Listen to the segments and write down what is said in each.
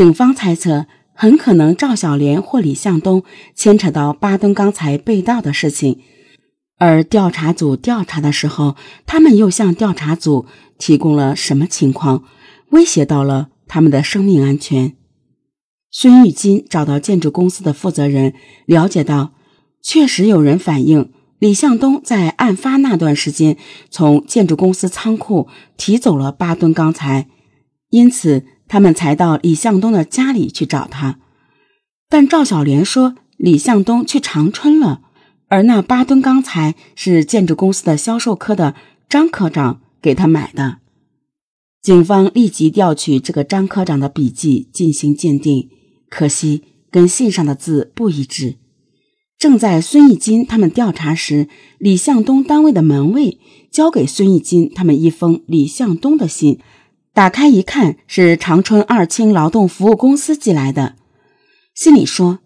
警方猜测，很可能赵小莲或李向东牵扯到八吨钢材被盗的事情，而调查组调查的时候，他们又向调查组提供了什么情况，威胁到了他们的生命安全。孙玉金找到建筑公司的负责人，了解到，确实有人反映李向东在案发那段时间从建筑公司仓库提走了八吨钢材，因此他们才到李向东的家里去找他。但赵小莲说李向东去长春了，而那八吨钢材是建筑公司的销售科的张科长给他买的。警方立即调取这个张科长的笔记进行鉴定。可惜跟信上的字不一致。正在孙义金他们调查时，李向东单位的门卫交给孙义金他们一封李向东的信，打开一看，是长春二轻劳动服务公司寄来的。信里说：“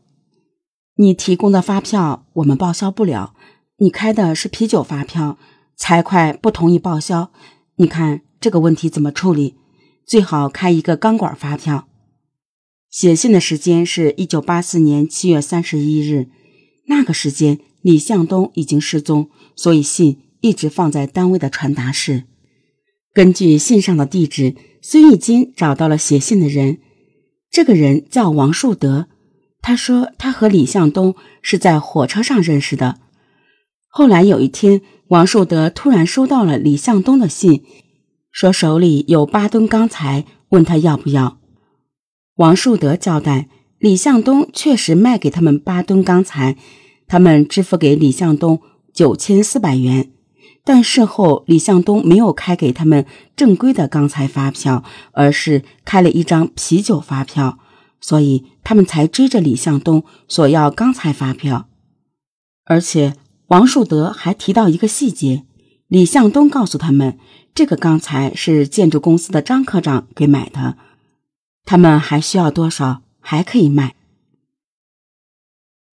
你提供的发票我们报销不了，你开的是啤酒发票，财会不同意报销。你看这个问题怎么处理？最好开一个钢管发票。”写信的时间是一九八四年七月三十一日，那个时间李向东已经失踪，所以信一直放在单位的传达室。根据信上的地址，孙玉金找到了写信的人，这个人叫王树德。他说他和李向东是在火车上认识的。后来有一天，王树德突然收到了李向东的信，说手里有八吨钢材，问他要不要。王树德交代，李向东确实卖给他们八吨钢材，他们支付给李向东九千四百元，但事后李向东没有开给他们正规的钢材发票，而是开了一张啤酒发票，所以他们才追着李向东索要钢材发票。而且王树德还提到一个细节：李向东告诉他们，这个钢材是建筑公司的张科长给买的。他们还需要多少？还可以卖。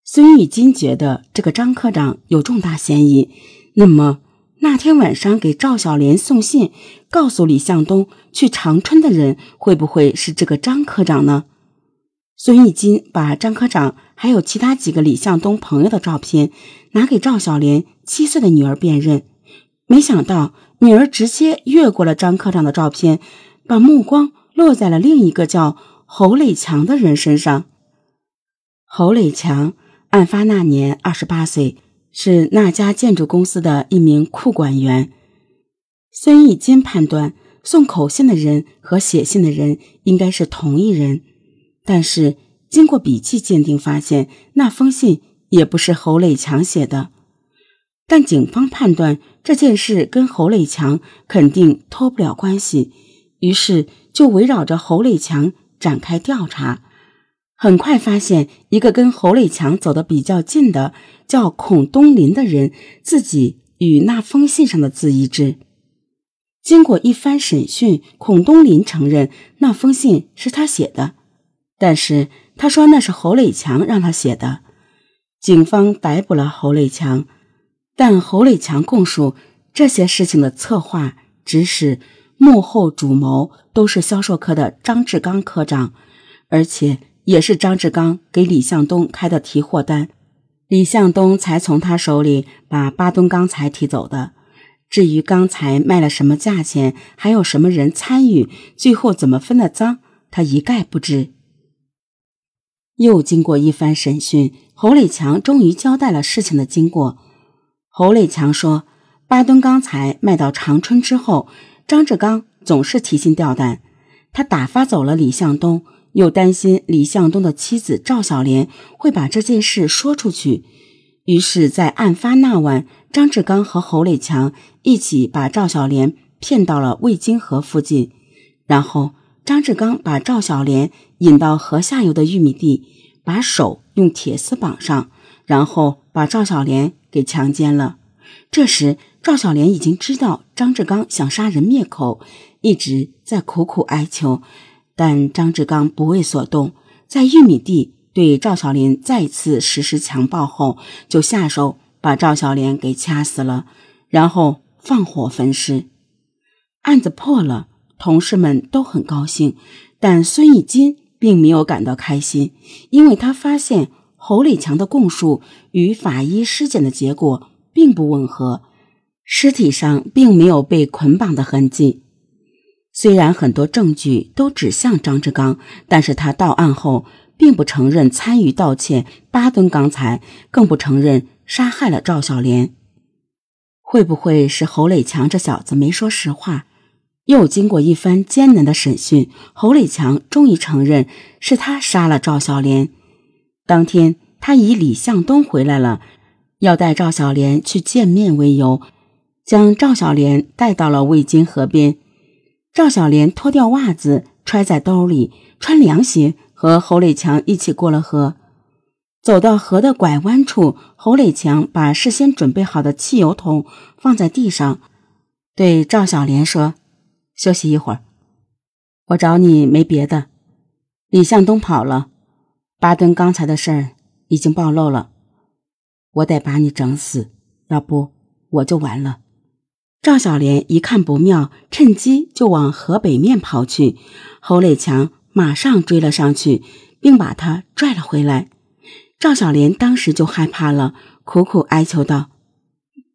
孙玉金觉得这个张科长有重大嫌疑，那么那天晚上给赵小莲送信，告诉李向东去长春的人，会不会是这个张科长呢？孙玉金把张科长还有其他几个李向东朋友的照片拿给赵小莲七岁的女儿辨认，没想到女儿直接越过了张科长的照片，把目光。落在了另一个叫侯磊强的人身上。侯磊强案发那年二十八岁，是那家建筑公司的一名库管员。孙义金判断送口信的人和写信的人应该是同一人，但是经过笔迹鉴定，发现那封信也不是侯磊强写的。但警方判断这件事跟侯磊强肯定脱不了关系，于是。就围绕着侯磊强展开调查，很快发现一个跟侯磊强走得比较近的叫孔东林的人，自己与那封信上的字一致。经过一番审讯，孔东林承认那封信是他写的，但是他说那是侯磊强让他写的。警方逮捕了侯磊强，但侯磊强供述这些事情的策划、指使。幕后主谋都是销售科的张志刚科长，而且也是张志刚给李向东开的提货单，李向东才从他手里把八吨钢材提走的。至于钢材卖了什么价钱，还有什么人参与，最后怎么分的赃，他一概不知。又经过一番审讯，侯磊强终于交代了事情的经过。侯磊强说，八吨钢材卖到长春之后。张志刚总是提心吊胆，他打发走了李向东，又担心李向东的妻子赵小莲会把这件事说出去，于是，在案发那晚，张志刚和侯磊强一起把赵小莲骗到了渭金河附近，然后张志刚把赵小莲引到河下游的玉米地，把手用铁丝绑上，然后把赵小莲给强奸了。这时，赵小莲已经知道张志刚想杀人灭口，一直在苦苦哀求，但张志刚不为所动，在玉米地对赵小莲再次实施强暴后，就下手把赵小莲给掐死了，然后放火焚尸。案子破了，同事们都很高兴，但孙义金并没有感到开心，因为他发现侯磊强的供述与法医尸检的结果并不吻合，尸体上并没有被捆绑的痕迹。虽然很多证据都指向张志刚，但是他到案后并不承认参与盗窃八吨钢材，更不承认杀害了赵小莲。会不会是侯磊强这小子没说实话？又经过一番艰难的审讯，侯磊强终于承认是他杀了赵小莲。当天，他以李向东回来了，要带赵小莲去见面为由，将赵小莲带到了渭金河边。赵小莲脱掉袜子揣在兜里，穿凉鞋，和侯磊强一起过了河。走到河的拐弯处，侯磊强把事先准备好的汽油桶放在地上，对赵小莲说：“休息一会儿，我找你没别的。李向东跑了，八吨钢材的事儿已经暴露了，我得把你整死，要不我就完了。”赵小莲一看不妙，趁机就往河北面跑去。侯磊强马上追了上去，并把他拽了回来。赵小莲当时就害怕了，苦苦哀求道：“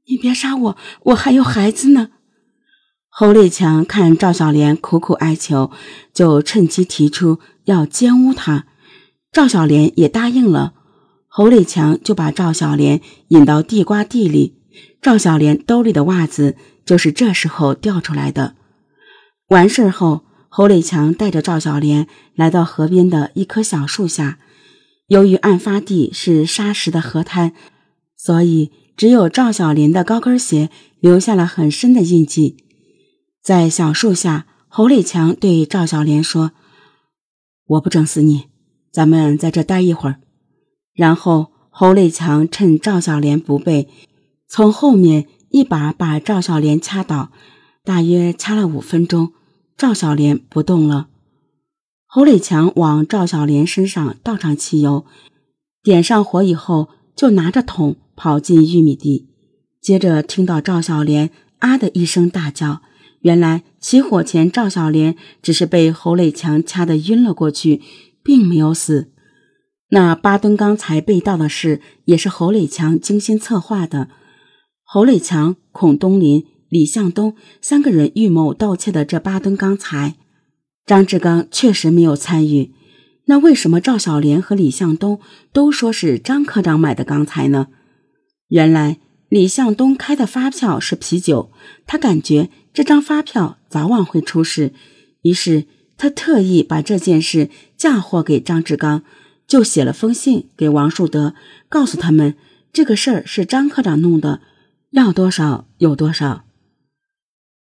你别杀我，我还有孩子呢。”侯磊强看赵小莲苦苦哀求，就趁机提出要奸污她。赵小莲也答应了。侯磊强就把赵小莲引到地瓜地里，赵小莲兜里的袜子。就是这时候掉出来的。完事后，侯磊强带着赵小莲来到河边的一棵小树下。由于案发地是沙石的河滩，所以只有赵小莲的高跟鞋留下了很深的印记。在小树下，侯磊强对赵小莲说：“我不整死你，咱们在这待一会儿。”然后，侯磊强趁赵小莲不备，从后面。一把把赵小莲掐倒，大约掐了五分钟，赵小莲不动了。侯磊强往赵小莲身上倒上汽油，点上火以后，就拿着桶跑进玉米地。接着听到赵小莲啊的一声大叫，原来起火前赵小莲只是被侯磊强掐得晕了过去，并没有死。那八吨钢材被盗的事，也是侯磊强精心策划的。侯磊强、孔东林、李向东三个人预谋盗窃的这八吨钢材，张志刚确实没有参与。那为什么赵小莲和李向东都说是张科长买的钢材呢？原来李向东开的发票是啤酒，他感觉这张发票早晚会出事，于是他特意把这件事嫁祸给张志刚，就写了封信给王树德，告诉他们这个事儿是张科长弄的。要多少有多少，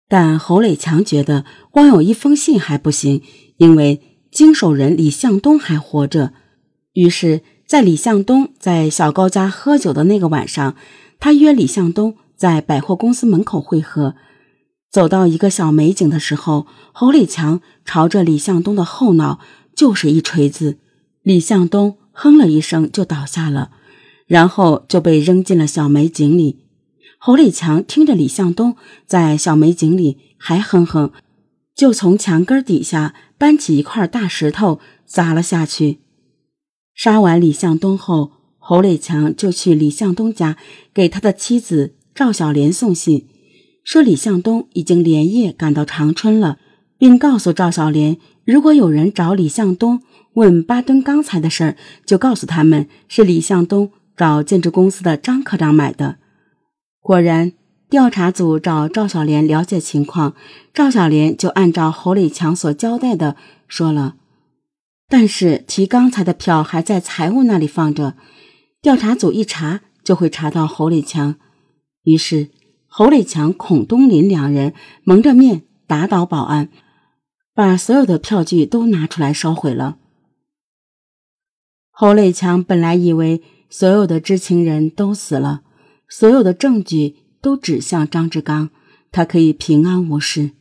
但侯磊强觉得光有一封信还不行，因为经手人李向东还活着。于是，在李向东在小高家喝酒的那个晚上，他约李向东在百货公司门口会合。走到一个小美景的时候，侯磊强朝着李向东的后脑就是一锤子，李向东哼了一声就倒下了，然后就被扔进了小美景里。侯磊强听着李向东在小美景里还哼哼，就从墙根底下搬起一块大石头砸了下去。杀完李向东后，侯磊强就去李向东家给他的妻子赵小莲送信，说李向东已经连夜赶到长春了，并告诉赵小莲，如果有人找李向东问八吨钢材的事儿，就告诉他们是李向东找建筑公司的张科长买的。果然，调查组找赵小莲了解情况，赵小莲就按照侯磊强所交代的说了。但是提钢材的票还在财务那里放着，调查组一查就会查到侯磊强。于是，侯磊强、孔东林两人蒙着面打倒保安，把所有的票据都拿出来烧毁了。侯磊强本来以为所有的知情人都死了。所有的证据都指向张志刚，他可以平安无事。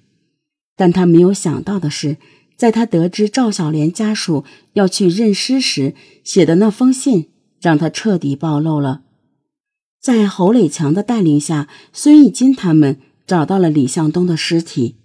但他没有想到的是，在他得知赵小莲家属要去认尸时写的那封信，让他彻底暴露了。在侯磊强的带领下，孙义金他们找到了李向东的尸体。